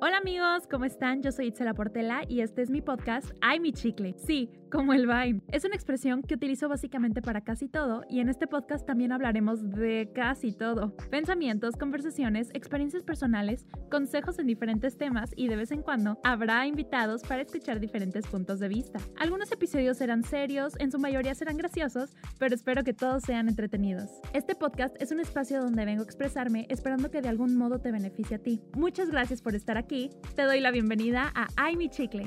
Hola amigos, ¿cómo están? Yo soy Itzela Portela y este es mi podcast Ay mi chicle. Sí, como el Vine. Es una expresión que utilizo básicamente para casi todo y en este podcast también hablaremos de casi todo. Pensamientos, conversaciones, experiencias personales, consejos en diferentes temas y de vez en cuando habrá invitados para escuchar diferentes puntos de vista. Algunos episodios serán serios, en su mayoría serán graciosos, pero espero que todos sean entretenidos. Este podcast es un espacio donde vengo a expresarme esperando que de algún modo te beneficie a ti. Muchas gracias por estar aquí. Te doy la bienvenida a Ay mi chicle.